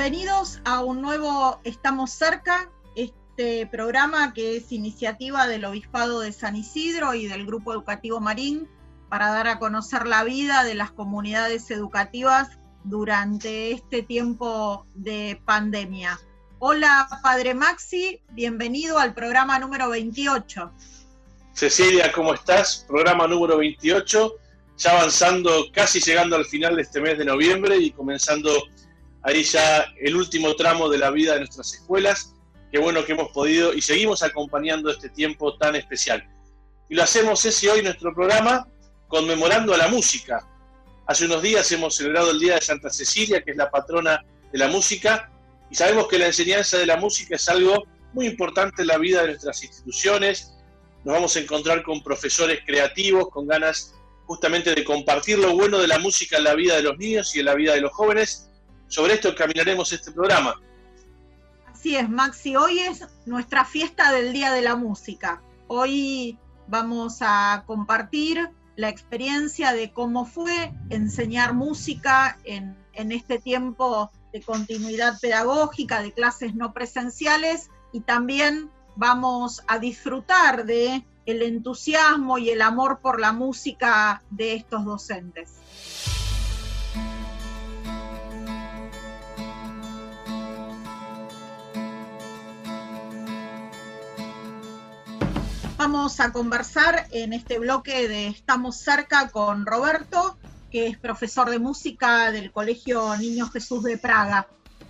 Bienvenidos a un nuevo Estamos cerca, este programa que es iniciativa del Obispado de San Isidro y del Grupo Educativo Marín para dar a conocer la vida de las comunidades educativas durante este tiempo de pandemia. Hola, Padre Maxi, bienvenido al programa número 28. Cecilia, ¿cómo estás? Programa número 28, ya avanzando, casi llegando al final de este mes de noviembre y comenzando ahí ya el último tramo de la vida de nuestras escuelas. Qué bueno que hemos podido y seguimos acompañando este tiempo tan especial. Y lo hacemos ese hoy nuestro programa conmemorando a la música. Hace unos días hemos celebrado el Día de Santa Cecilia, que es la patrona de la música, y sabemos que la enseñanza de la música es algo muy importante en la vida de nuestras instituciones. Nos vamos a encontrar con profesores creativos, con ganas justamente de compartir lo bueno de la música en la vida de los niños y en la vida de los jóvenes. Sobre esto caminaremos este programa. Así es, Maxi. Hoy es nuestra fiesta del Día de la Música. Hoy vamos a compartir la experiencia de cómo fue enseñar música en, en este tiempo de continuidad pedagógica, de clases no presenciales y también vamos a disfrutar de el entusiasmo y el amor por la música de estos docentes. Vamos a conversar en este bloque de Estamos cerca con Roberto, que es profesor de música del Colegio Niño Jesús de Praga.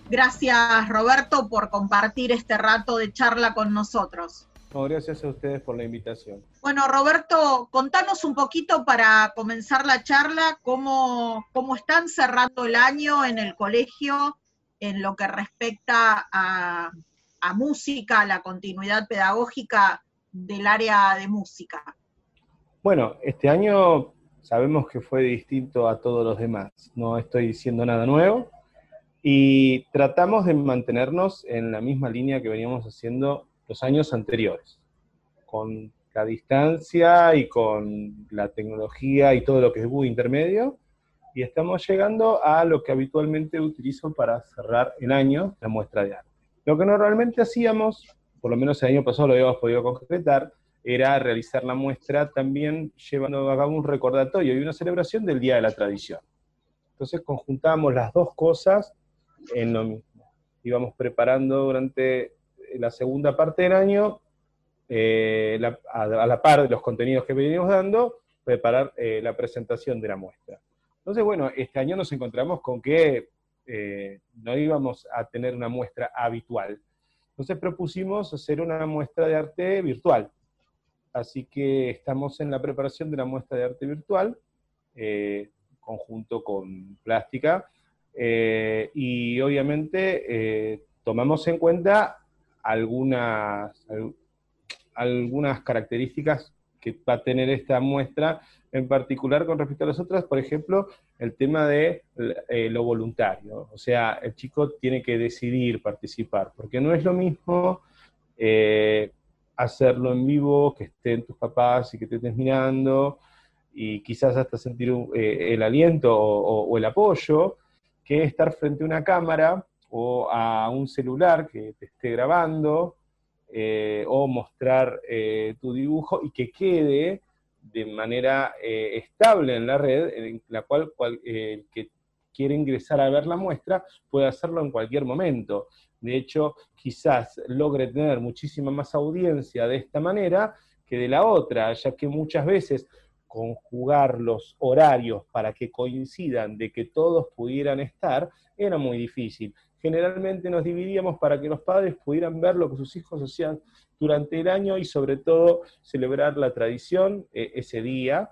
Gracias, Roberto, por compartir este rato de charla con nosotros. gracias a ustedes por la invitación. Bueno, Roberto, contanos un poquito para comenzar la charla cómo, cómo están cerrando el año en el colegio en lo que respecta a, a música, a la continuidad pedagógica del área de música. Bueno, este año sabemos que fue distinto a todos los demás. No estoy diciendo nada nuevo. Y tratamos de mantenernos en la misma línea que veníamos haciendo los años anteriores, con la distancia y con la tecnología y todo lo que es intermedio. Y estamos llegando a lo que habitualmente utilizo para cerrar el año, la muestra de arte. Lo que normalmente hacíamos, por lo menos el año pasado lo habíamos podido concretar, era realizar la muestra también llevando a cabo un recordatorio y una celebración del Día de la Tradición. Entonces conjuntamos las dos cosas en lo mismo. Íbamos preparando durante la segunda parte del año, eh, a, la par de los contenidos que venimos dando, preparar eh, la presentación de la muestra. Entonces, bueno, este año nos encontramos con que eh, no íbamos a tener una muestra habitual. Entonces propusimos hacer una muestra de arte virtual. Así que estamos en la preparación de la muestra de arte virtual, eh, conjunto con plástica, eh, y obviamente eh, tomamos en cuenta algunas, algunas características que va a tener esta muestra, en particular con respecto a las otras, por ejemplo, el tema de lo voluntario, o sea, el chico tiene que decidir participar, porque no es lo mismo hacerlo en vivo, que estén tus papás y que te estés mirando, y quizás hasta sentir eh, el aliento o, el apoyo, que estar frente a una cámara o a un celular que te esté grabando, eh, o mostrar eh, tu dibujo y que quede de manera estable en la red, en la cual, el que quiere ingresar a ver la muestra puede hacerlo en cualquier momento. De hecho, quizás logre tener muchísima más audiencia de esta manera que de la otra, ya que muchas veces conjugar los horarios para que coincidan de que todos pudieran estar era muy difícil. Generalmente nos dividíamos para que los padres pudieran ver lo que sus hijos hacían durante el año y sobre todo celebrar la tradición eh, ese día.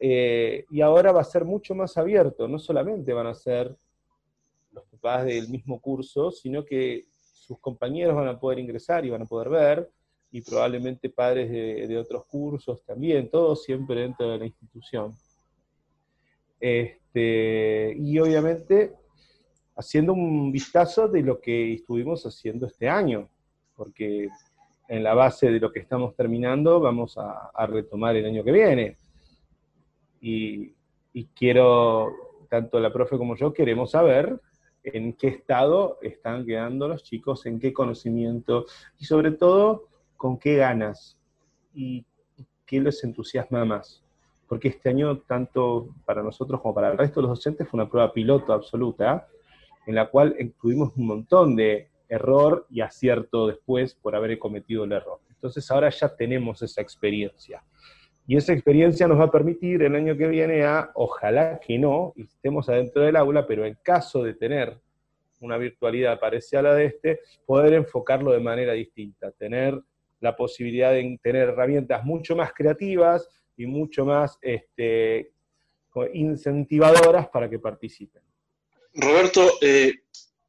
Eh, y ahora va a ser mucho más abierto, no solamente van a ser los papás del mismo curso, sino que sus compañeros van a poder ingresar y van a poder ver, y probablemente padres de, otros cursos también, todos siempre dentro de la institución. Este, y obviamente haciendo un vistazo de lo que estuvimos haciendo este año, porque en la base de lo que estamos terminando vamos a, retomar el año que viene. Y, y, quiero, tanto la profe como yo, queremos saber en qué estado están quedando los chicos, en qué conocimiento y sobre todo con qué ganas y qué les entusiasma más. Porque este año, tanto para nosotros como para el resto de los docentes, fue una prueba piloto absoluta, en la cual incluimos un montón de error y acierto después por haber cometido el error. Entonces ahora ya tenemos esa experiencia. Y esa experiencia nos va a permitir el año que viene a, ojalá que no, y estemos adentro del aula, pero en caso de tener una virtualidad parecida a la de este, poder enfocarlo de manera distinta, tener la posibilidad de tener herramientas mucho más creativas y mucho más este, incentivadoras para que participen. Roberto, eh,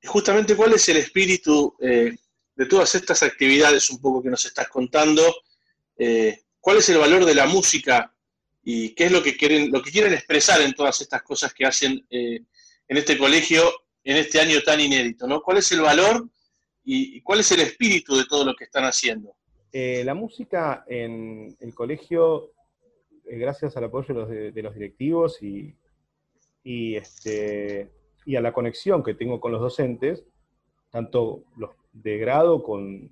justamente cuál es el espíritu eh, de todas estas actividades un poco que nos estás contando, eh, cuál es el valor de la música y qué es lo que quieren, expresar en todas estas cosas que hacen en este colegio en este año tan inédito, ¿no? ¿Cuál es el valor y, cuál es el espíritu de todo lo que están haciendo? la música en el colegio, gracias al apoyo de los, directivos y este, y a la conexión que tengo con los docentes, tanto los de grado con,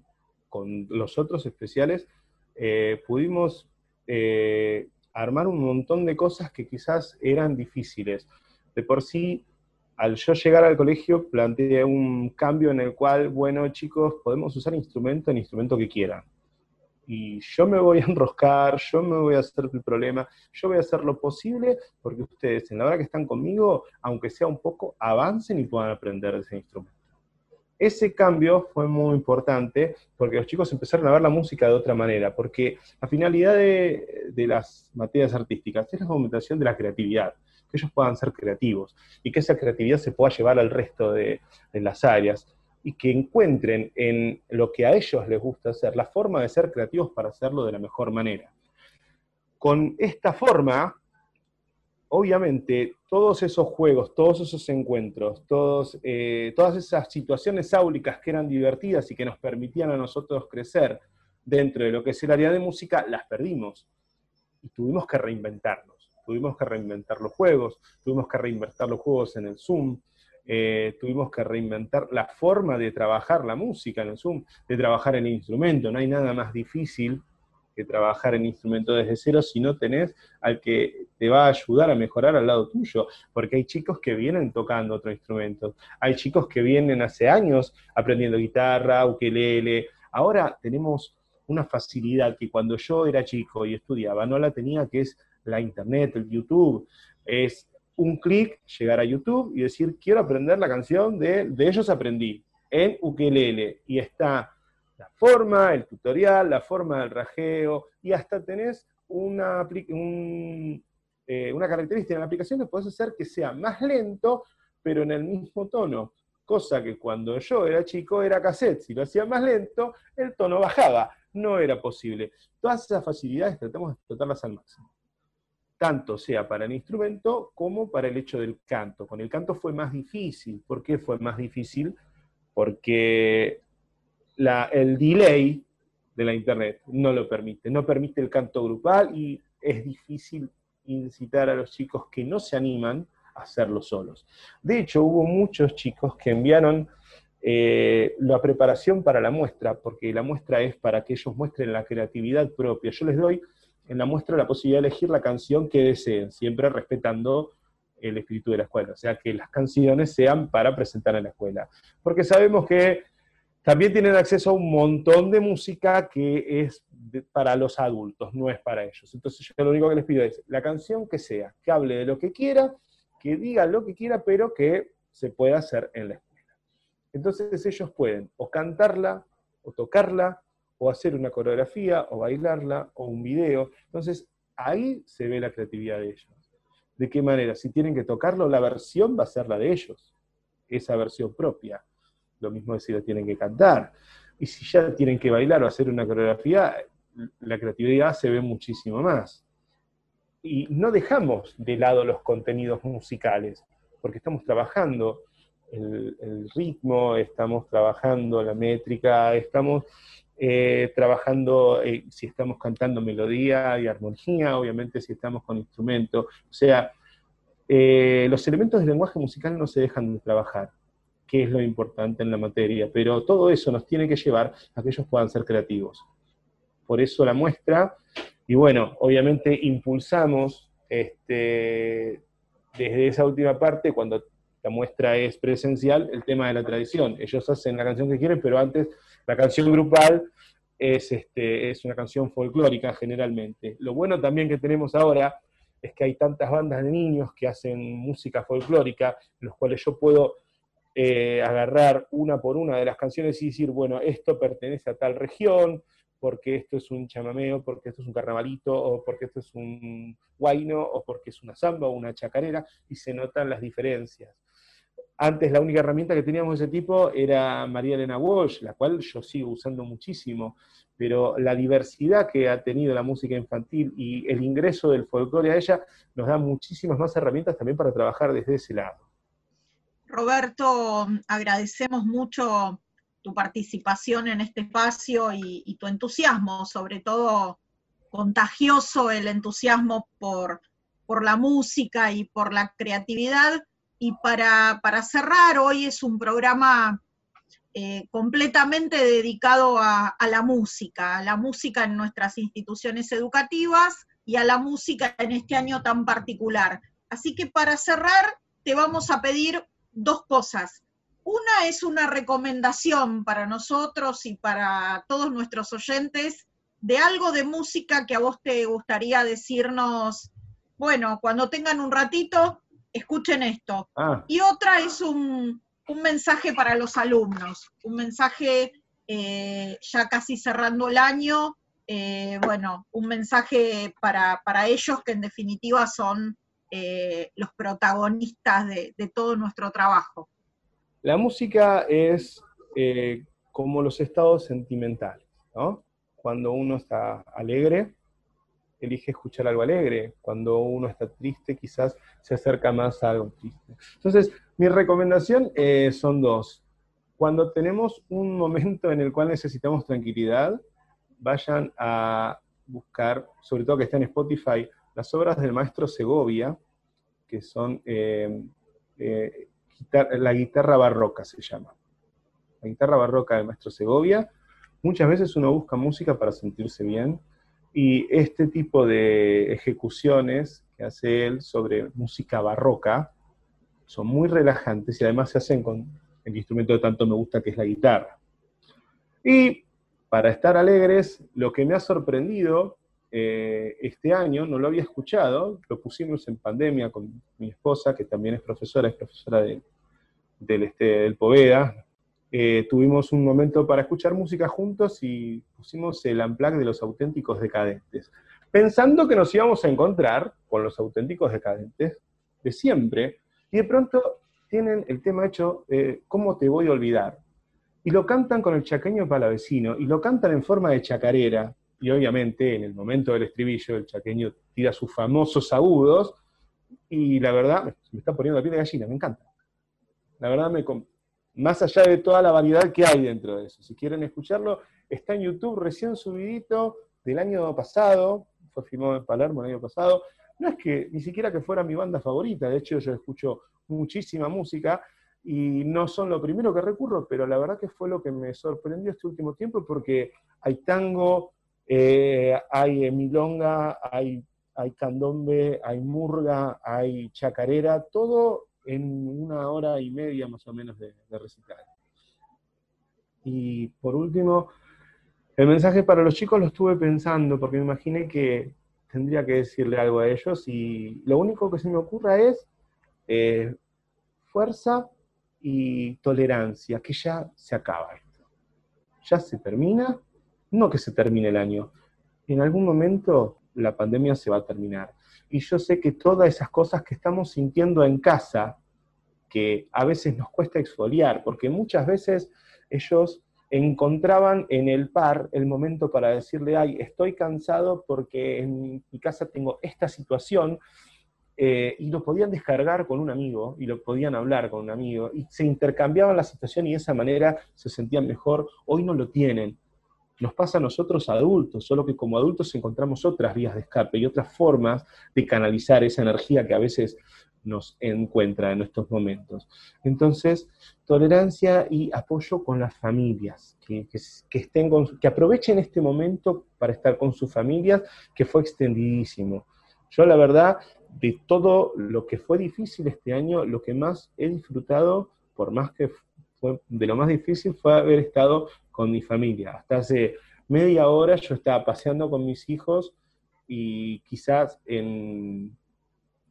los otros especiales, eh, pudimos eh, armar un montón de cosas que quizás eran difíciles. De por sí, al yo llegar al colegio, planteé un cambio en el cual, bueno, chicos, podemos usar instrumento en instrumento que quieran y yo me voy a enroscar, yo me voy a hacer el problema, yo voy a hacer lo posible porque ustedes en la hora que están conmigo, aunque sea un poco, avancen y puedan aprender ese instrumento. Ese cambio fue muy importante porque los chicos empezaron a ver la música de otra manera, porque la finalidad de, las materias artísticas es la fomentación de la creatividad, que ellos puedan ser creativos y que esa creatividad se pueda llevar al resto de las áreas y que encuentren en lo que a ellos les gusta hacer la forma de ser creativos para hacerlo de la mejor manera. Con esta forma, obviamente, todos esos juegos, todos esos encuentros, todos, eh, todas esas situaciones áulicas que eran divertidas y que nos permitían a nosotros crecer dentro de lo que es el área de música, las perdimos. Y tuvimos que reinventarnos. Tuvimos que reinventar los juegos, tuvimos que reinventar los juegos en el Zoom, eh, tuvimos que reinventar la forma de trabajar la música en el Zoom, de trabajar el instrumento. No hay nada más difícil que trabajar en instrumento desde cero si no tenés al que te va a ayudar a mejorar al lado tuyo, porque hay chicos que vienen tocando otro instrumento, hay chicos que vienen hace años aprendiendo guitarra, ukelele, ahora tenemos una facilidad que cuando yo era chico y estudiaba no la tenía, que es la internet, el YouTube, es un clic, llegar a YouTube y decir, quiero aprender la canción de, de ellos aprendí, en ukelele. Y está la forma, el tutorial, la forma del rajeo, y hasta tenés una, eh, una característica en la aplicación que puedes hacer que sea más lento, pero en el mismo tono. Cosa que cuando yo era chico era cassette, si lo hacía más lento, el tono bajaba. No era posible. Todas esas facilidades tratamos de explotarlas al máximo tanto sea para el instrumento como para el hecho del canto. Con el canto fue más difícil. ¿Por qué fue más difícil? Porque el delay de la internet no lo permite, no permite el canto grupal y es difícil incitar a los chicos que no se animan a hacerlo solos. De hecho, hubo muchos chicos que enviaron eh, la preparación para la muestra, porque la muestra es para que ellos muestren la creatividad propia. Yo les doy en la muestra la posibilidad de elegir la canción que deseen, siempre respetando el espíritu de la escuela, o sea, que las canciones sean para presentar en la escuela. Porque sabemos que también tienen acceso a un montón de música que es para los adultos, no es para ellos. Entonces yo lo único que les pido es la canción que sea, que hable de lo que quiera, que diga lo que quiera, pero que se pueda hacer en la escuela. Entonces ellos pueden o cantarla, o tocarla, o hacer una coreografía, o bailarla, o un video. Entonces, ahí se ve la creatividad de ellos. ¿De qué manera? Si tienen que tocarlo, la versión va a ser la de ellos, esa versión propia. Lo mismo es si lo tienen que cantar. Y si ya tienen que bailar o hacer una coreografía, la creatividad se ve muchísimo más. Y no dejamos de lado los contenidos musicales, porque estamos trabajando el, el ritmo, estamos trabajando la métrica, estamos eh, trabajando, eh, si estamos cantando melodía y armonía, obviamente si estamos con instrumento, o sea, eh, los elementos del lenguaje musical no se dejan de trabajar. qué es lo importante en la materia, pero todo eso nos tiene que llevar a que ellos puedan ser creativos. Por eso la muestra, y bueno, obviamente impulsamos este, desde esa última parte, cuando la muestra es presencial, el tema de la tradición. Ellos hacen la canción que quieren, pero antes la canción grupal es, este, es una canción folclórica generalmente. Lo bueno también que tenemos ahora es que hay tantas bandas de niños que hacen música folclórica, en los cuales yo puedo eh, agarrar una por una de las canciones y decir, bueno, esto pertenece a tal región, porque esto es un chamameo, porque esto es un carnavalito, o porque esto es un guaino, o porque es una samba o una chacarera, y se notan las diferencias. Antes la única herramienta que teníamos de ese tipo era María Elena Walsh, la cual yo sigo usando muchísimo, pero la diversidad que ha tenido la música infantil y el ingreso del folclore a ella nos da muchísimas más herramientas también para trabajar desde ese lado. Roberto, agradecemos mucho tu participación en este espacio y, tu entusiasmo, sobre todo contagioso el entusiasmo por, por la música y por la creatividad. Y para, cerrar, hoy es un programa eh, completamente dedicado a, la música, a la música en nuestras instituciones educativas y a la música en este año tan particular. Así que para cerrar, te vamos a pedir dos cosas. Una es una recomendación para nosotros y para todos nuestros oyentes de algo de música que a vos te gustaría decirnos, bueno, cuando tengan un ratito, escuchen esto. Ah. Y otra es un, mensaje para los alumnos, un mensaje eh, ya casi cerrando el año, eh, bueno, un mensaje para, ellos que en definitiva son eh, los protagonistas de todo nuestro trabajo. La música es como los estados sentimentales, ¿no? Cuando uno está alegre, elige escuchar algo alegre. Cuando uno está triste, quizás se acerca más a algo triste. Entonces, mi recomendación eh, son dos. Cuando tenemos un momento en el cual necesitamos tranquilidad, vayan a buscar, sobre todo que está en Spotify, las obras del maestro Segovia, que son eh, la guitarra barroca se llama. La guitarra barroca de Maestro Segovia. Muchas veces uno busca música para sentirse bien y este tipo de ejecuciones que hace él sobre música barroca son muy relajantes y además se hacen con el instrumento que tanto me gusta que es la guitarra. Y para estar alegres, lo que me ha sorprendido eh, este año, no lo había escuchado, lo pusimos en pandemia con mi esposa, que también es profesora, es profesora de, del, este, del Poveda. Eh, tuvimos un momento para escuchar música juntos y pusimos el Unplugged de los auténticos decadentes, pensando que nos íbamos a encontrar con los auténticos decadentes de siempre, y de pronto tienen el tema hecho, eh, ¿cómo te voy a olvidar? Y lo cantan con el chaqueño palavecino, y lo cantan en forma de chacarera, y obviamente en el momento del estribillo el chaqueño tira sus famosos agudos, y la verdad, me está poniendo la piel de gallina, me encanta. La verdad, me, más allá de toda la variedad que hay dentro de eso. Si quieren escucharlo, está en YouTube recién subidito del año pasado, fue filmado en Palermo el año pasado. No es que ni siquiera que fuera mi banda favorita, de hecho yo escucho muchísima música y no son lo primero que recurro, pero la verdad que fue lo que me sorprendió este último tiempo porque hay tango, eh, hay milonga, hay, hay candombe, hay murga, hay chacarera, todo en una hora y media más o menos de, de recital. Y por último, el mensaje para los chicos lo estuve pensando porque me imaginé que tendría que decirle algo a ellos y lo único que se me ocurra es eh, fuerza y tolerancia, que ya se acaba esto. Ya se termina, no que se termine el año. En algún momento la pandemia se va a terminar. Y yo sé que todas esas cosas que estamos sintiendo en casa, que a veces nos cuesta exfoliar, porque muchas veces ellos encontraban en el par el momento para decirle, ay, estoy cansado porque en mi casa tengo esta situación, eh, y lo podían descargar con un amigo, y lo podían hablar con un amigo, y se intercambiaban la situación y de esa manera se sentían mejor. Hoy no lo tienen. Nos pasa a nosotros adultos, solo que como adultos encontramos otras vías de escape y otras formas de canalizar esa energía que a veces nos encuentra en estos momentos. Entonces, tolerancia y apoyo con las familias, que, estén que aprovechen este momento para estar con sus familias, que fue extendidísimo. Yo la verdad, de todo lo que fue difícil este año, lo que más he disfrutado, por más que fue de lo más difícil, fue haber estado con mi familia. Hasta hace media hora yo estaba paseando con mis hijos y quizás en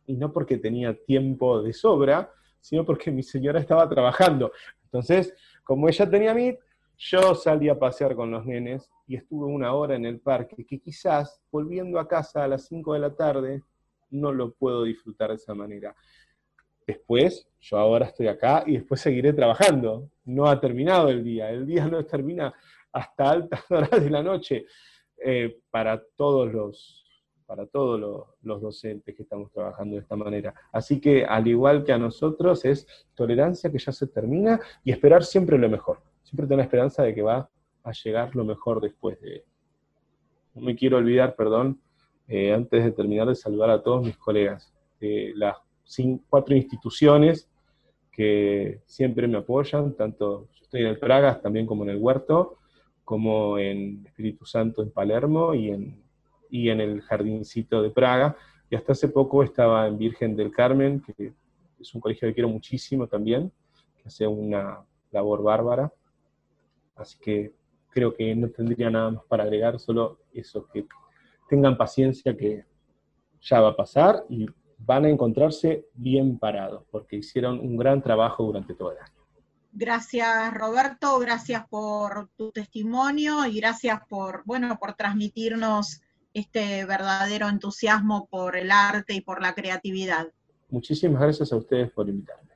y no porque tenía tiempo de sobra, sino porque mi señora estaba trabajando. Entonces, como ella tenía mí, yo salí a pasear con los nenes y estuve una hora en el parque, que quizás volviendo a casa a las 5 de la tarde no lo puedo disfrutar de esa manera. Después, yo ahora estoy acá y después seguiré trabajando. No ha terminado el día, el día no termina hasta altas horas de la noche eh, para todos los, para todos los, docentes que estamos trabajando de esta manera. Así que al igual que a nosotros es tolerancia que ya se termina y esperar siempre lo mejor. Siempre tener la esperanza de que va a llegar lo mejor después de... No me quiero olvidar, perdón, eh, antes de terminar de saludar a todos mis colegas de las cuatro instituciones que siempre me apoyan, tanto yo estoy en el Pragas también como en el Huerto, como en Espíritu Santo en Palermo y en y en el Jardincito de Praga. Y hasta hace poco estaba en Virgen del Carmen, que es un colegio que quiero muchísimo también, que hace una labor bárbara. Así que creo que no tendría nada más para agregar, solo eso, que tengan paciencia que ya va a pasar y van a encontrarse bien parados, porque hicieron un gran trabajo durante todo el año. Gracias Roberto, gracias por tu testimonio y gracias por, bueno, por transmitirnos este verdadero entusiasmo por el arte y por la creatividad. Muchísimas gracias a ustedes por invitarme.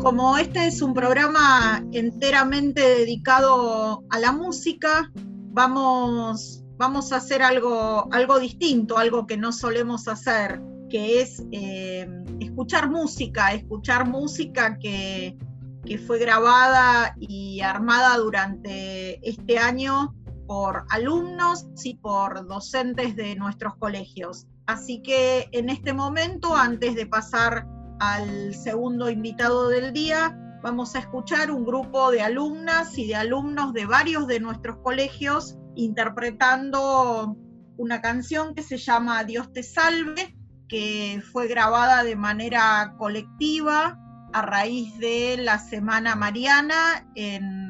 Como este es un programa enteramente dedicado a la música, vamos, vamos a hacer algo, algo distinto, algo que no solemos hacer, que es eh, escuchar música, escuchar música que, que fue grabada y armada durante este año por alumnos y por docentes de nuestros colegios. Así que en este momento, antes de pasar al segundo invitado del día, vamos a escuchar un grupo de alumnas y de alumnos de varios de nuestros colegios interpretando una canción que se llama Dios te salve, que fue grabada de manera colectiva a raíz de la Semana Mariana en,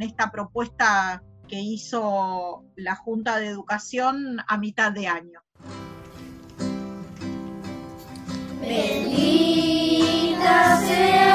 esta propuesta que hizo la Junta de Educación a mitad de año. Bendita sea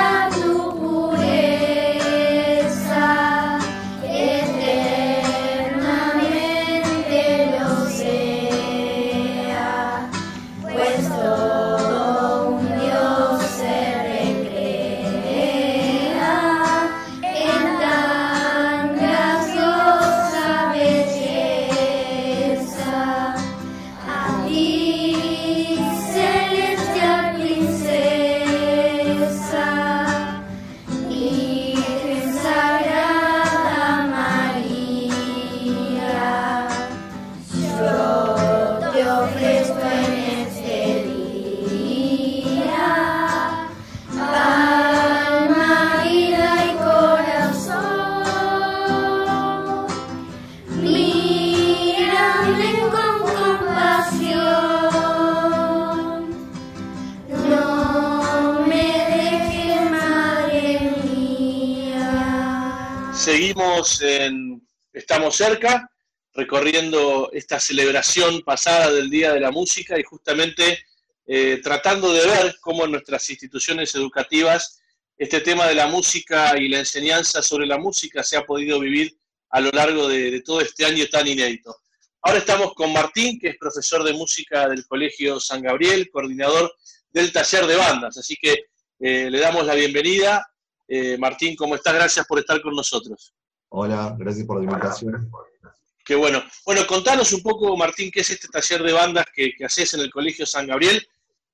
estamos cerca, recorriendo esta celebración pasada del Día de la Música y justamente eh, tratando de ver cómo en nuestras instituciones educativas este tema de la música y la enseñanza sobre la música se ha podido vivir a lo largo de, todo este año tan inédito. Ahora estamos con Martín, que es profesor de música del Colegio San Gabriel, coordinador del taller de bandas. Así que eh, le damos la bienvenida. Eh, Martín, ¿cómo estás? Gracias por estar con nosotros. Hola, gracias por la invitación. Qué bueno. Bueno, contanos un poco, Martín, qué es este taller de bandas que, haces en el Colegio San Gabriel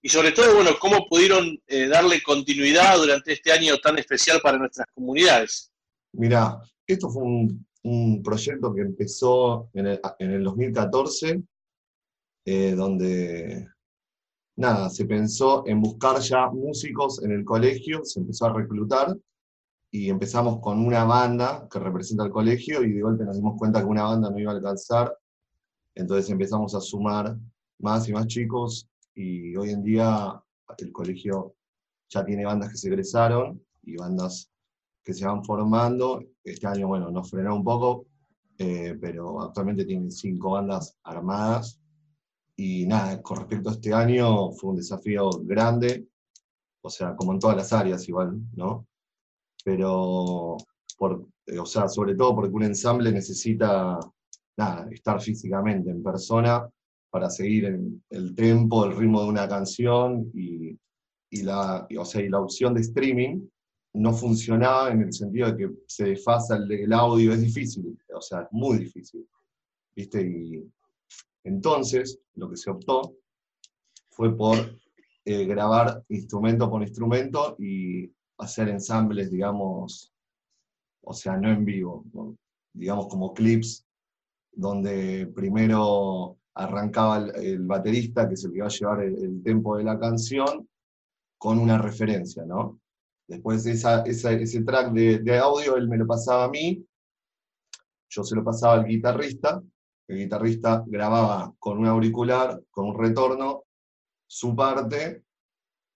y sobre todo, bueno, cómo pudieron eh, darle continuidad durante este año tan especial para nuestras comunidades. Mira, esto fue un, proyecto que empezó en el, 2014, eh, donde nada, se pensó en buscar ya músicos en el colegio, se empezó a reclutar y empezamos con una banda que representa el colegio y de golpe nos dimos cuenta que una banda no iba a alcanzar, entonces empezamos a sumar más y más chicos y hoy en día el colegio ya tiene bandas que se egresaron y bandas que se van formando. Este año, bueno, nos frenó un poco, eh, pero actualmente tienen cinco bandas armadas. Y nada, con respecto a este año, fue un desafío grande, o sea, como en todas las áreas igual, ¿no? Pero, por, eh, o sea, sobre todo porque un ensamble necesita, nada, estar físicamente en persona para seguir el, el tempo, el ritmo de una canción y, y la, y, o sea, y la opción de streaming no funcionaba en el sentido de que se desfasa el, el, audio, es difícil, o sea, es muy difícil. ¿viste? Y entonces lo que se optó fue por eh, grabar instrumento por instrumento y hacer ensambles, digamos, o sea, no en vivo, digamos como clips, donde primero arrancaba el, baterista, que es el que va a llevar el, el tempo de la canción, con una referencia, ¿no? Después esa, ese track de, de, audio él me lo pasaba a mí, yo se lo pasaba al guitarrista, el guitarrista grababa con un auricular, con un retorno, su parte,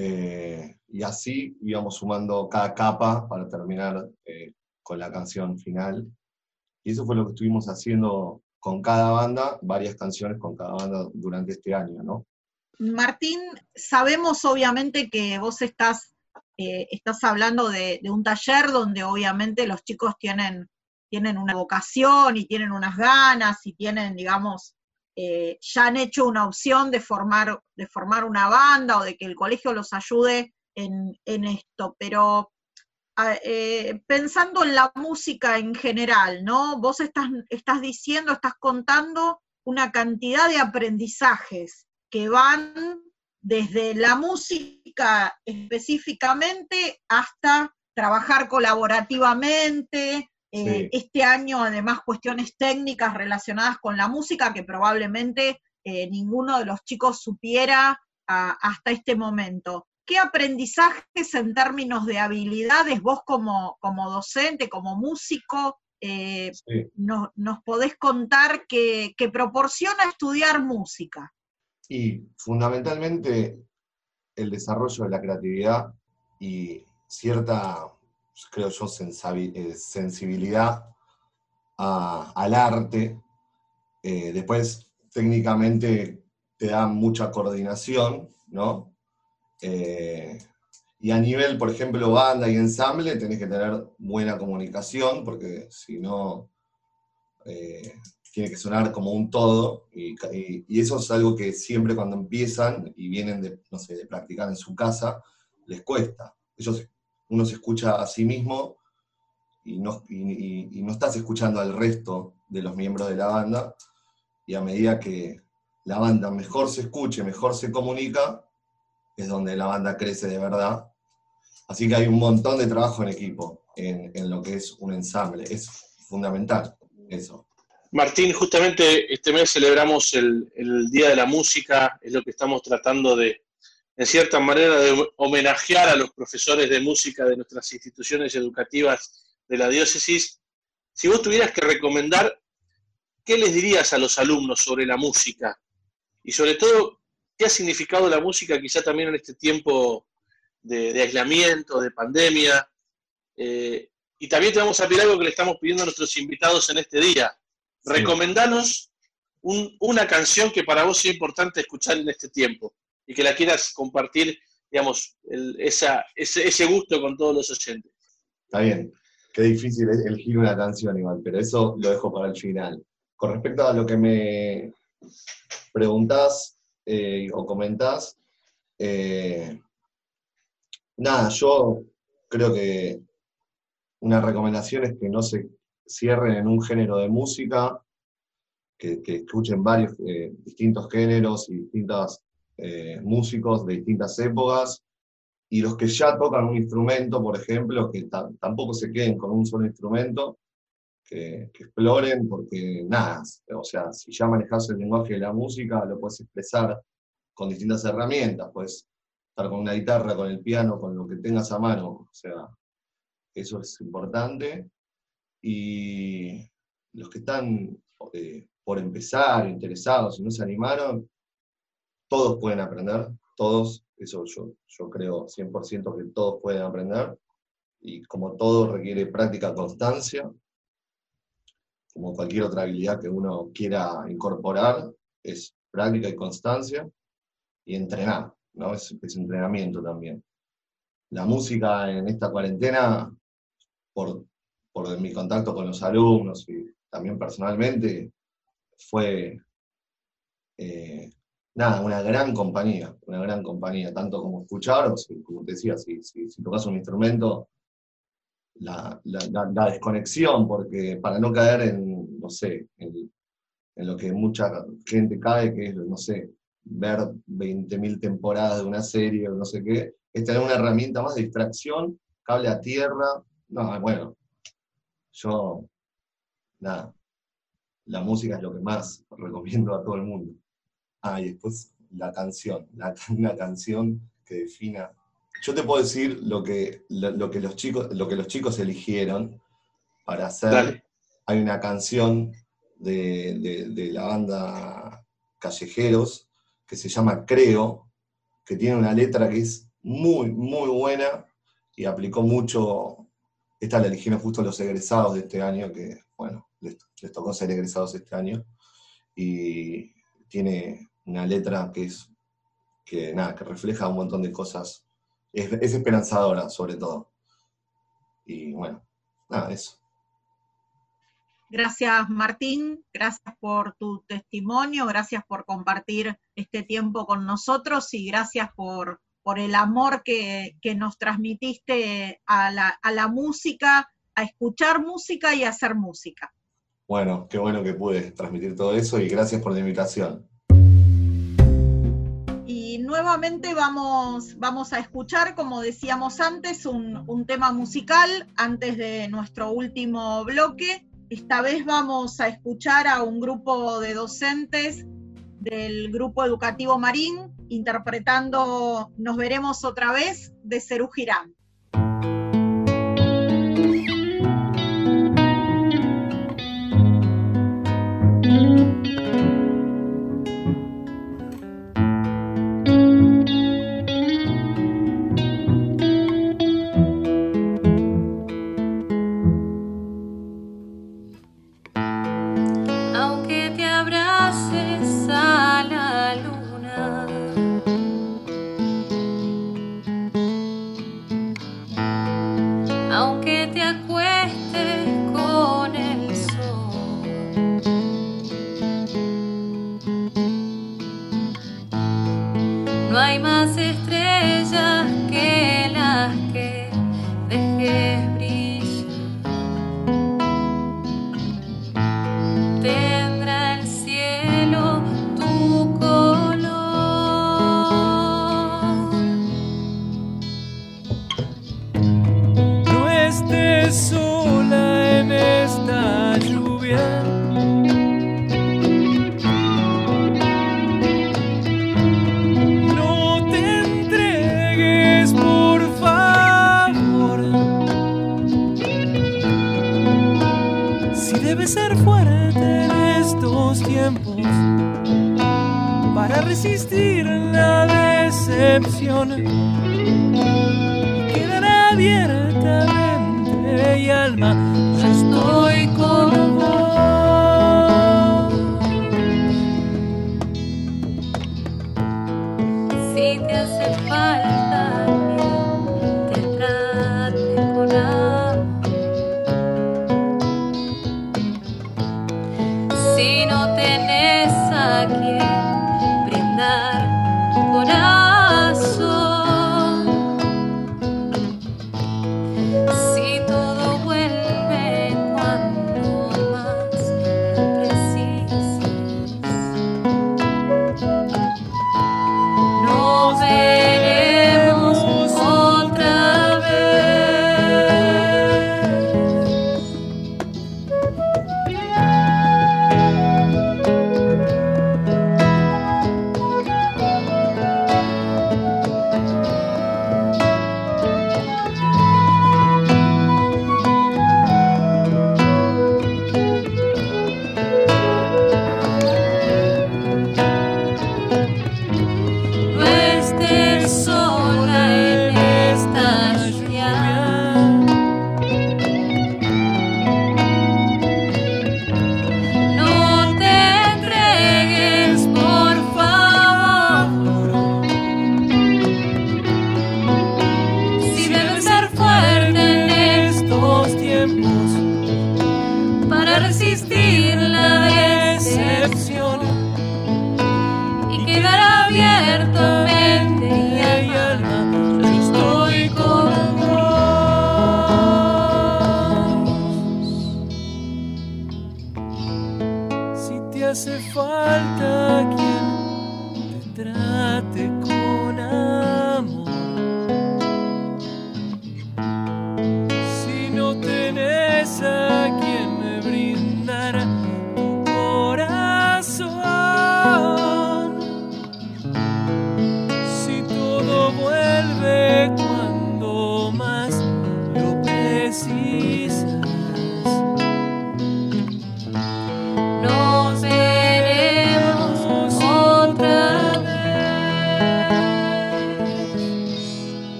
eh, y así íbamos sumando cada capa para terminar eh, con la canción final. Y eso fue lo que estuvimos haciendo con cada banda, varias canciones con cada banda durante este año, ¿no? Martín, sabemos obviamente que vos estás eh, estás hablando de, de, un taller donde obviamente los chicos tienen, tienen una vocación y tienen unas ganas y tienen, digamos, eh, ya han hecho una opción de formar, de formar una banda o de que el colegio los ayude en, en esto, pero eh, pensando en la música en general, ¿no? Vos estás, estás diciendo, estás contando una cantidad de aprendizajes que van desde la música específicamente hasta trabajar colaborativamente. Eh, sí. Este año, además, cuestiones técnicas relacionadas con la música que probablemente eh, ninguno de los chicos supiera a, hasta este momento. ¿Qué aprendizajes en términos de habilidades vos como, como docente, como músico, eh, sí. nos, nos, podés contar que, que proporciona estudiar música? Y fundamentalmente el desarrollo de la creatividad y cierta, creo yo, eh, sensibilidad al arte. Eh, después, técnicamente, te da mucha coordinación, ¿no? Eh, y a nivel, por ejemplo, banda y ensamble, tenés que tener buena comunicación, porque si no, tiene que sonar como un todo, y, y, y, eso es algo que siempre cuando empiezan y vienen de, no sé, de practicar en su casa, les cuesta. Ellos, uno se escucha a sí mismo y no, estás escuchando al resto de los miembros de la banda, y a medida que la banda mejor se escuche, mejor se comunica, es donde la banda crece de verdad. Así que hay un montón de trabajo en equipo en, en lo que es un ensamble, es fundamental eso. Martín, justamente este mes celebramos el, el, Día de la Música, es lo que estamos tratando de, en cierta manera, de homenajear a los profesores de música de nuestras instituciones educativas de la diócesis. Si vos tuvieras que recomendar, ¿qué les dirías a los alumnos sobre la música? Y sobre todo, ¿qué ha significado la música quizá también en este tiempo de, de aislamiento, de pandemia? Eh, y también te vamos a pedir algo que le estamos pidiendo a nuestros invitados en este día recomendanos un, una canción que para vos sea importante escuchar en este tiempo y que la quieras compartir, digamos, el, ese, gusto con todos los oyentes. Está bien, qué difícil es elegir una canción igual, pero eso lo dejo para el final. Con respecto a lo que me preguntás eh, o comentás, eh, nada, yo creo que una recomendación es que no se cierren en un género de música, que, escuchen varios eh, distintos géneros y distintos eh, músicos de distintas épocas, y los que ya tocan un instrumento, por ejemplo, que tampoco se queden con un solo instrumento, que, exploren, porque nada, o sea, si ya manejas el lenguaje de la música, lo puedes expresar con distintas herramientas, pues estar con una guitarra, con el piano, con lo que tengas a mano, o sea, eso es importante. Y los que están eh, por empezar, interesados y no se animaron, todos pueden aprender, todos, eso yo, creo 100% que todos pueden aprender, y como todo requiere práctica, constancia, como cualquier otra habilidad que uno quiera incorporar, es práctica y constancia, y entrenar, ¿no? Es, es entrenamiento también. La música en esta cuarentena, por, por mi contacto con los alumnos y también personalmente, fue eh, nada, una gran compañía, una gran compañía, tanto como escuchar, o como te decía, si, tocas un instrumento, la, desconexión, porque para no caer en, no sé, en, en, lo que mucha gente cae, que es, no sé, ver 20.000 temporadas de una serie o no sé qué, es tener una herramienta más de distracción, cable a tierra, no, bueno, yo, nada, la música es lo que más recomiendo a todo el mundo. Ah, y después la canción, la, una canción que defina. Yo te puedo decir lo que, lo, que, los, chicos, lo que los chicos eligieron para hacer. Hay una canción de, de la banda Callejeros que se llama Creo, que tiene una letra que es muy, muy buena y aplicó mucho. Esta la eligieron justo los egresados de este año, que, bueno, les, tocó ser egresados este año, y tiene una letra que es, que nada, que refleja un montón de cosas, es, esperanzadora sobre todo. Y bueno, nada, eso. Gracias Martín, gracias por tu testimonio, gracias por compartir este tiempo con nosotros y gracias por, por el amor que, nos transmitiste a la, a la música, a escuchar música y a hacer música. Bueno, qué bueno que pude transmitir todo eso y gracias por la invitación. Y nuevamente vamos, vamos a escuchar, como decíamos antes, un, tema musical antes de nuestro último bloque. Esta vez vamos a escuchar a un grupo de docentes del Grupo Educativo Marín interpretando Nos veremos otra vez de Cerú Girán.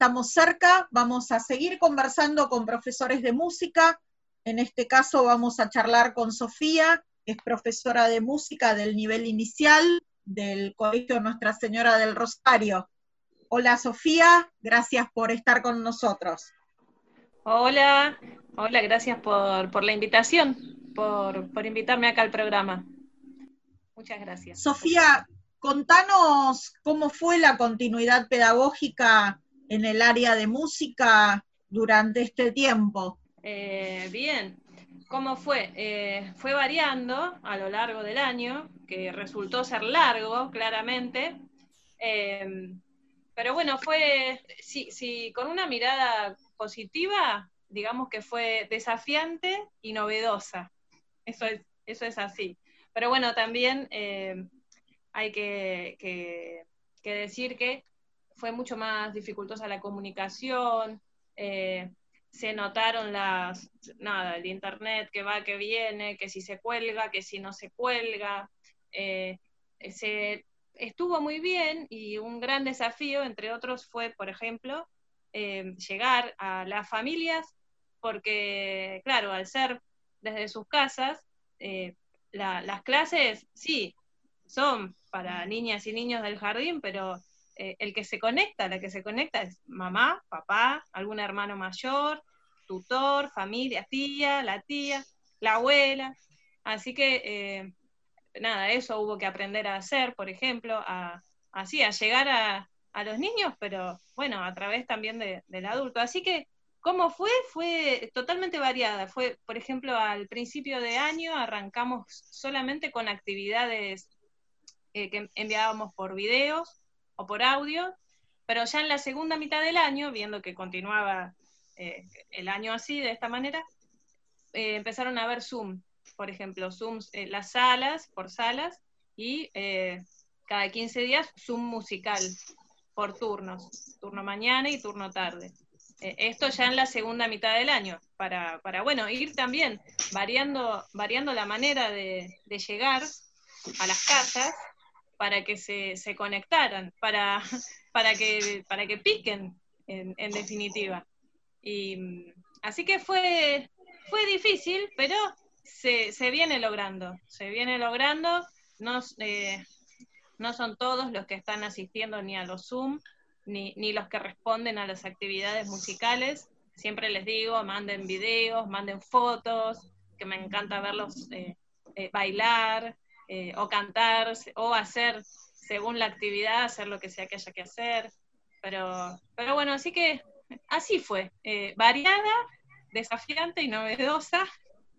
Estamos cerca vamos a seguir conversando con profesores de música. En este caso vamos a charlar con Sofía, que es profesora de música del nivel inicial del Colegio Nuestra Señora del Rosario. Hola Sofía, gracias por estar con nosotros. Hola, hola, gracias por, la invitación, por, por invitarme acá al programa. Muchas gracias. Sofía, contanos cómo fue la continuidad pedagógica en el área de música durante este tiempo. Eh, bien, ¿cómo fue? Eh, fue variando a lo largo del año, que resultó ser largo, claramente. Eh, pero bueno, fue, sí, con una mirada positiva, digamos que fue desafiante y novedosa. Eso es, eso es así. Pero bueno, también hay que, decir que fue mucho más dificultosa la comunicación, eh, se notaron las, nada, el internet que va, que viene, que si se cuelga, que si no se cuelga. Eh, se, estuvo muy bien y un gran desafío, entre otros, fue, por ejemplo, eh, llegar a las familias, porque, claro, al ser desde sus casas, las clases, sí, son para niñas y niños del jardín, pero eh, el que se conecta, la que se conecta es mamá, papá, algún hermano mayor, tutor, familia, tía, la tía, la abuela. Así que, eh, nada, eso hubo que aprender a hacer, por ejemplo, a, así, a llegar a, los niños, pero bueno, a través también del adulto. Así que, ¿cómo fue? Fue totalmente variada. Fue, por ejemplo, al principio de año arrancamos solamente con actividades eh, que enviábamos por videos o por audio, pero ya en la segunda mitad del año, viendo que continuaba eh, el año así, de esta manera, eh, empezaron a ver Zoom, por ejemplo, Zooms, las salas, por salas, y cada 15 días Zoom musical, por turnos, turno mañana y turno tarde. esto ya en la segunda mitad del año, para, para bueno, ir también variando, variando la manera de, de llegar a las casas para que se, se conectaran, para, para, que, para que piquen, en, en definitiva. Y, así que fue, fue difícil, pero se, se viene logrando, se viene logrando. No, eh, no son todos los que están asistiendo ni a los Zoom, ni, ni los que responden a las actividades musicales. Siempre les digo, manden videos, manden fotos, que me encanta verlos eh, eh, bailar, eh, o cantar, o hacer, según la actividad, hacer lo que sea que haya que hacer. Pero, pero bueno, así que así fue, eh, variada, desafiante y novedosa,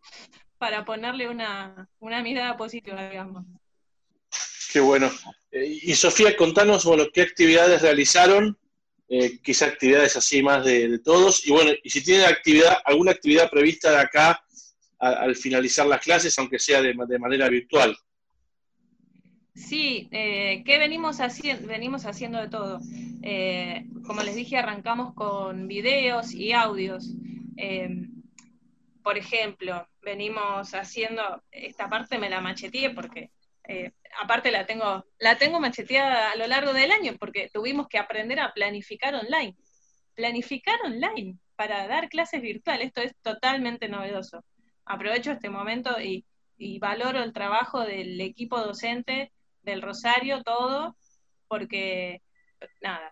para ponerle una, mirada positiva, digamos. Qué bueno. Eh, y Sofía, contanos, bueno, qué actividades realizaron, quizá actividades así más de, todos, y bueno, y si tienen actividad, alguna actividad prevista de acá al finalizar las clases, aunque sea de manera virtual. Sí, eh, ¿qué venimos haciendo? Venimos haciendo de todo. Eh, como les dije, arrancamos con videos y audios. Eh, por ejemplo, venimos haciendo, esta parte me la macheteé porque aparte la tengo, la tengo macheteada a lo largo del año porque tuvimos que aprender a planificar online. Planificar online para dar clases virtuales, esto es totalmente novedoso. Aprovecho este momento y valoro el trabajo del equipo docente del Rosario, todo, porque, nada,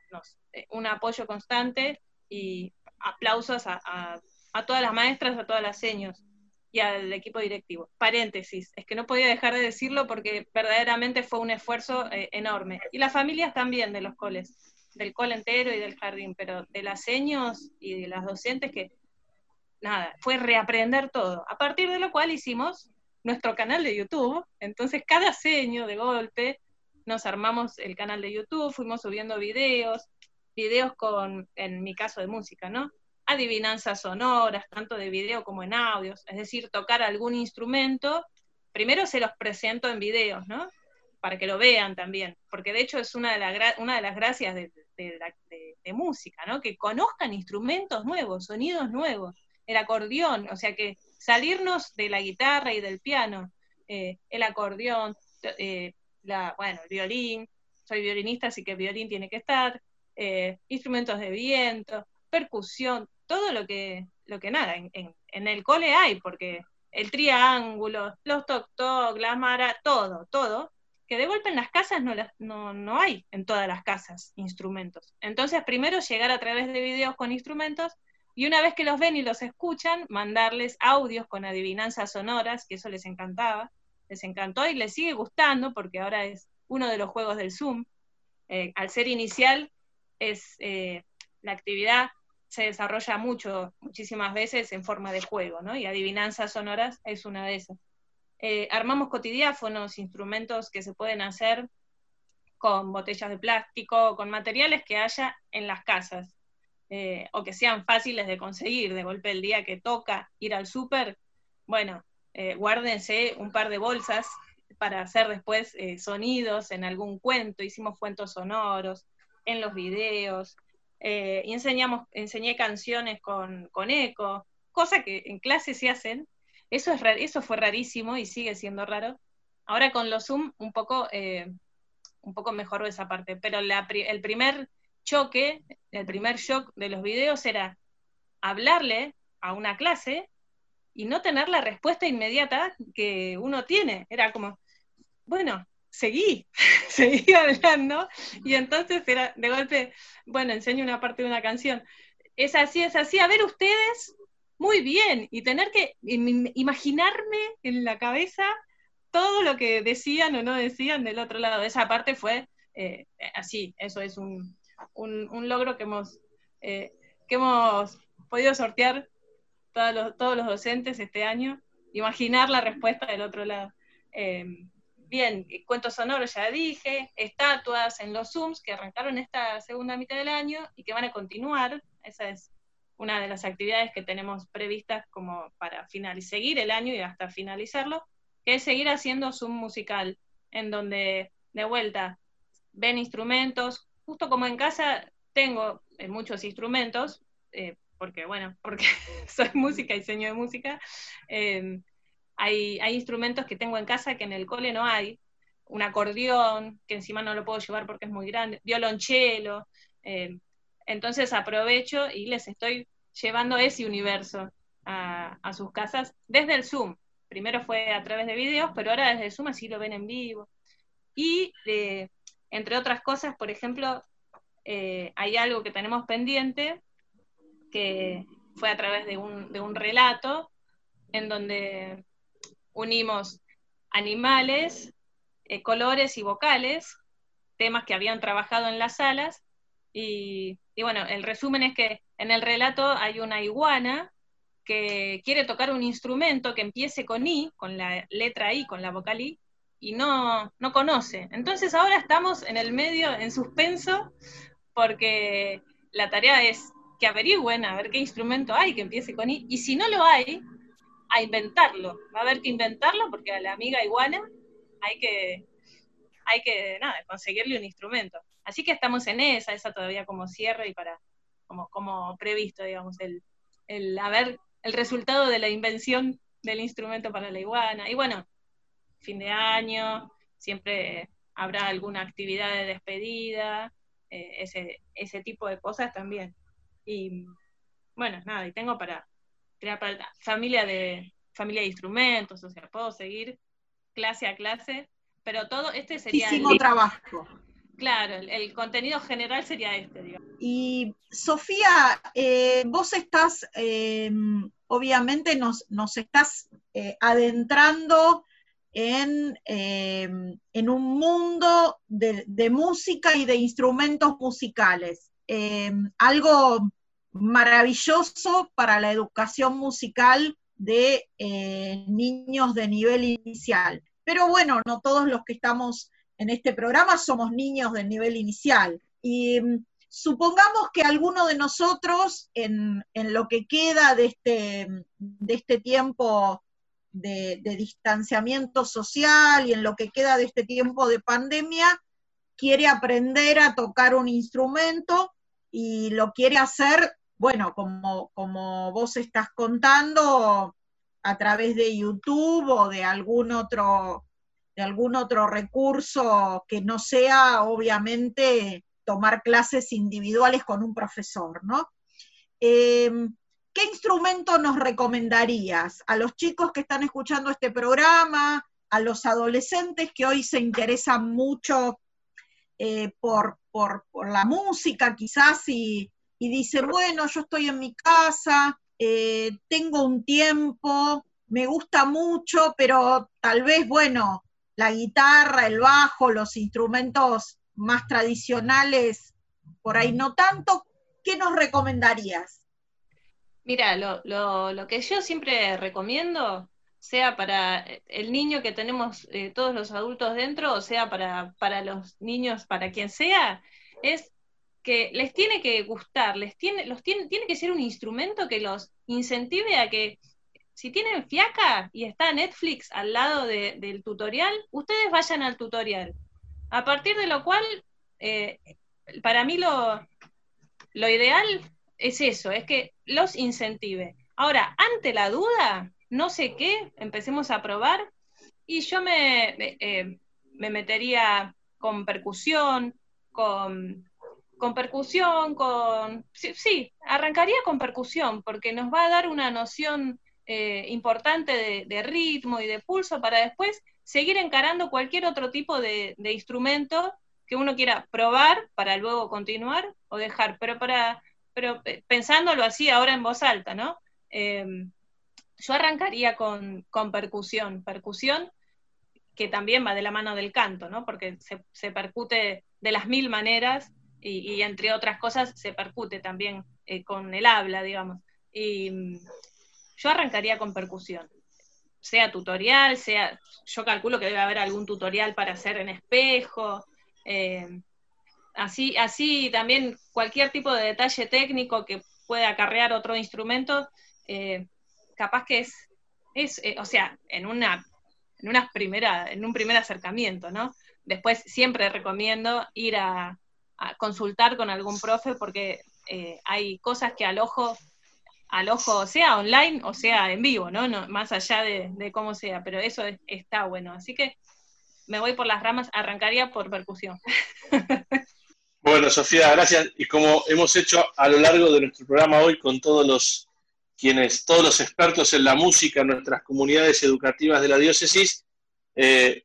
eh, un apoyo constante y aplausos a, todas las maestras, a todas las seños y al equipo directivo. Paréntesis, es que no podía dejar de decirlo porque verdaderamente fue un esfuerzo eh, enorme. Y las familias también de los coles, del cole entero y del jardín, pero de las seños y de las docentes que, nada, fue reaprender todo. A partir de lo cual hicimos nuestro canal de YouTube. Entonces, cada seño de golpe nos armamos el canal de YouTube, fuimos subiendo videos, videos con, en mi caso de música, ¿no? Adivinanzas sonoras, tanto de video como en audios, es decir, tocar algún instrumento. Primero se los presento en videos, ¿no? Para que lo vean también, porque de hecho es una de, una de las gracias de, de música, ¿no? Que conozcan instrumentos nuevos, sonidos nuevos, el acordeón, o sea que salirnos de la guitarra y del piano, eh, el acordeón, eh, la, bueno, el violín, soy violinista, así que violín tiene que estar, eh, instrumentos de viento, percusión, todo lo que, lo que nada, en, en, el cole hay, porque el triángulo, los toc-toc, la mara, todo, todo, que de golpe en las casas no, no, no, hay en todas las casas instrumentos. Entonces, primero llegar a través de videos con instrumentos y una vez que los ven y los escuchan, mandarles audios con adivinanzas sonoras, que eso les encantaba, les encantó y les sigue gustando porque ahora es uno de los juegos del Zoom. Eh, al ser inicial, es eh, la actividad se desarrolla mucho, muchísimas veces en forma de juego, ¿no? Y adivinanzas sonoras es una de esas. Eh, armamos cotidiáfonos, instrumentos que se pueden hacer con botellas de plástico, con materiales que haya en las casas, eh, o que sean fáciles de conseguir. De golpe el día que toca ir al súper, bueno, eh, guárdense un par de bolsas para hacer después sonidos en algún cuento, hicimos cuentos sonoros, en los videos, eh, enseñamos, enseñé canciones con, eco, cosa que en clase se hacen. Eso, es, eso fue rarísimo y sigue siendo raro. Ahora con los Zoom un poco, eh, un poco mejoró esa parte, pero el primer choque, el primer shock de los videos era hablarle a una clase y no tener la respuesta inmediata que uno tiene. Era como, bueno, seguí, seguí hablando, y entonces era de golpe, bueno, enseño una parte de una canción. Es así, es así, a ver ustedes, muy bien, y tener que imaginarme en la cabeza todo lo que decían o no decían del otro lado. Esa parte fue eh, así, eso es un, logro que hemos, eh, que hemos podido sortear todos los, todos los docentes este año, imaginar la respuesta del otro lado. Eh, bien, cuentos sonoros ya dije, estatuas en los Zooms que arrancaron esta segunda mitad del año y que van a continuar. Esa es una de las actividades que tenemos previstas como para finalizar, seguir el año y hasta finalizarlo, que es seguir haciendo Zoom musical, en donde de vuelta ven instrumentos, justo como en casa tengo eh, muchos instrumentos, eh, porque bueno, porque soy música, diseño de música, eh, hay, instrumentos que tengo en casa que en el cole no hay, un acordeón, que encima no lo puedo llevar porque es muy grande, violonchelo. Eh, entonces aprovecho y les estoy llevando ese universo a, sus casas desde el Zoom. Primero fue a través de videos, pero ahora desde Zoom así lo ven en vivo. Y eh, entre otras cosas, por ejemplo, eh, hay algo que tenemos pendiente, que fue a través de un, relato, en donde unimos animales, eh, colores y vocales, temas que habían trabajado en las salas, y, bueno, el resumen es que en el relato hay una iguana que quiere tocar un instrumento que empiece con I, con la letra I, con la vocal I, y no, no conoce. Entonces ahora estamos en el medio, en suspenso, porque la tarea es que averigüen a ver qué instrumento hay que empiece con I, y si no lo hay, a inventarlo. Va a haber que inventarlo porque a la amiga iguana hay que, hay que nada, conseguirle un instrumento. Así que estamos en esa, esa todavía como cierre y para, como, como previsto, digamos, el, el a ver el resultado de la invención del instrumento para la iguana. Y bueno, fin de año, siempre habrá alguna actividad de despedida, eh, ese, ese tipo de cosas también. Y bueno, nada, y tengo para, familia de, familia de instrumentos, o sea, puedo seguir clase a clase, pero todo este sería... el, trabajo. Claro, el, contenido general sería este, digamos. Y Sofía, eh, vos estás, eh, obviamente nos, nos estás eh, adentrando en, en, un mundo de, de, música y de instrumentos musicales. algo maravilloso para la educación musical de eh, niños de nivel inicial. Pero bueno, no todos los que estamos en este programa somos niños de nivel inicial. Y mm, supongamos que alguno de nosotros, en, lo que queda de este, de este tiempo de, distanciamiento social y en lo que queda de este tiempo de pandemia, quiere aprender a tocar un instrumento y lo quiere hacer bueno, como, como vos estás contando, a través de YouTube o de algún otro, de algún otro recurso que no sea, obviamente, tomar clases individuales con un profesor, ¿no? Em, ¿Qué instrumento nos recomendarías a los chicos que están escuchando este programa, a los adolescentes que hoy se interesan mucho eh, por, por, la música quizás y, y, dicen, bueno, yo estoy en mi casa, eh, tengo un tiempo, me gusta mucho, pero tal vez, bueno, la guitarra, el bajo, los instrumentos más tradicionales, por ahí no tanto, ¿qué nos recomendarías? Mira, lo, lo, lo que yo siempre recomiendo sea para el niño que tenemos eh, todos los adultos dentro, o sea para, para los niños, para quien sea, es que les tiene que gustar, les tiene, los tiene, tiene que ser un instrumento que los incentive a que si tienen fiaca y está Netflix al lado del tutorial, ustedes vayan al tutorial. A partir de lo cual, eh, para mí lo, lo ideal es eso, es que los incentive. Ahora, ante la duda, no sé qué, empecemos a probar y yo me, eh, me metería con percusión, con, con percusión, con... Sí, arrancaría con percusión porque nos va a dar una noción eh, importante de, ritmo y de pulso para después seguir encarando cualquier otro tipo de, instrumento que uno quiera probar para luego continuar o dejar, pero para pero eh, pensándolo así ahora en voz alta, ¿no? Yo arrancaría con, percusión, percusión que también va de la mano del canto, ¿no? Porque se, percute de las mil maneras y, entre otras cosas se percute también eh, con el habla, digamos. Y mm, yo arrancaría con percusión, sea tutorial, sea, yo calculo que debe haber algún tutorial para hacer en espejo, eh, así, así también cualquier tipo de detalle técnico que pueda acarrear otro instrumento, eh, capaz que es, es eh, o sea, en una, en una primera, en un primer acercamiento, ¿no? Después siempre recomiendo ir a, consultar con algún profe porque eh, hay cosas que al ojo, al ojo, sea online o sea en vivo, ¿no? más allá de, cómo sea, pero eso está bueno. Así que me voy por las ramas, arrancaría por percusión. Bueno, Sofía, gracias. Y como hemos hecho a lo largo de nuestro programa hoy con todos los quienes, todos los expertos en la música en nuestras comunidades educativas de la diócesis, eh,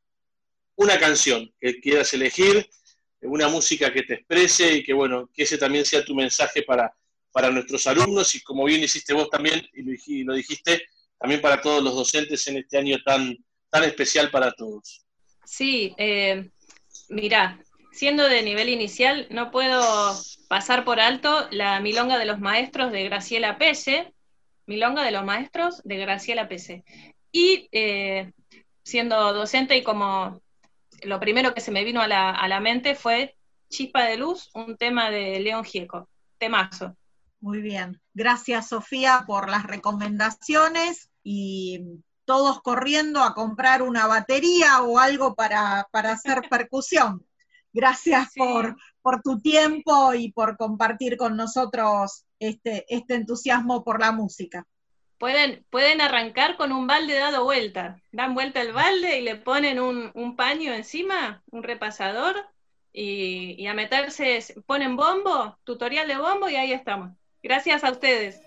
una canción que quieras elegir, una música que te exprese y que, bueno, que ese también sea tu mensaje para, para nuestros alumnos y como bien hiciste vos también, y lo dijiste, también para todos los docentes en este año tan, tan especial para todos. Sí, eh, mira, siendo de nivel inicial, no puedo pasar por alto la Milonga de los Maestros de Graciela Pelle, Milonga de los Maestros de Graciela PC. Y eh, siendo docente y como lo primero que se me vino a la, mente fue Chispa de Luz, un tema de León Gieco, temazo. Muy bien, gracias Sofía por las recomendaciones y todos corriendo a comprar una batería o algo para, hacer percusión. Gracias por, por tu tiempo y por compartir con nosotros este, este entusiasmo por la música. Pueden, pueden arrancar con un balde dado vuelta. Dan vuelta el balde y le ponen un, paño encima, un repasador, y, y, a meterse, ponen bombo, tutorial de bombo y ahí estamos. Gracias a ustedes.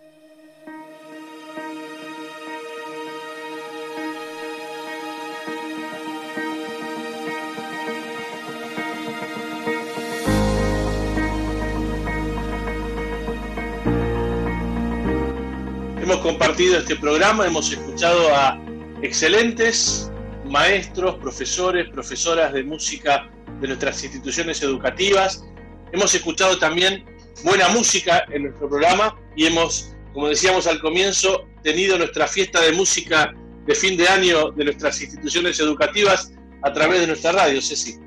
Hemos compartido este programa, hemos escuchado a excelentes maestros, profesores, profesoras de música de nuestras instituciones educativas. Hemos escuchado también buena música en nuestro programa y hemos, como decíamos al comienzo, tenido nuestra fiesta de música de fin de año de nuestras instituciones educativas a través de nuestra radio, Ceci.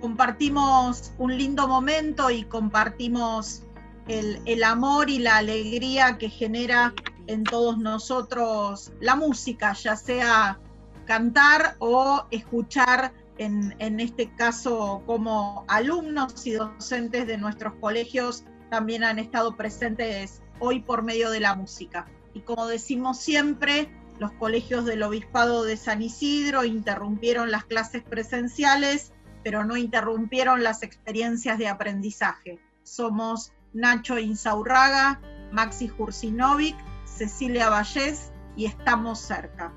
Compartimos un lindo momento y compartimos el, el amor y la alegría que genera en todos nosotros la música, ya sea cantar o escuchar, en, en, este caso como alumnos y docentes de nuestros colegios también han estado presentes hoy por medio de la música. Y como decimos siempre, Los colegios del Obispado de San Isidro interrumpieron las clases presenciales, pero no interrumpieron las experiencias de aprendizaje. Somos Nacho Insaurraga, Maxi Jursinovic, Cecilia Vallés y estamos cerca.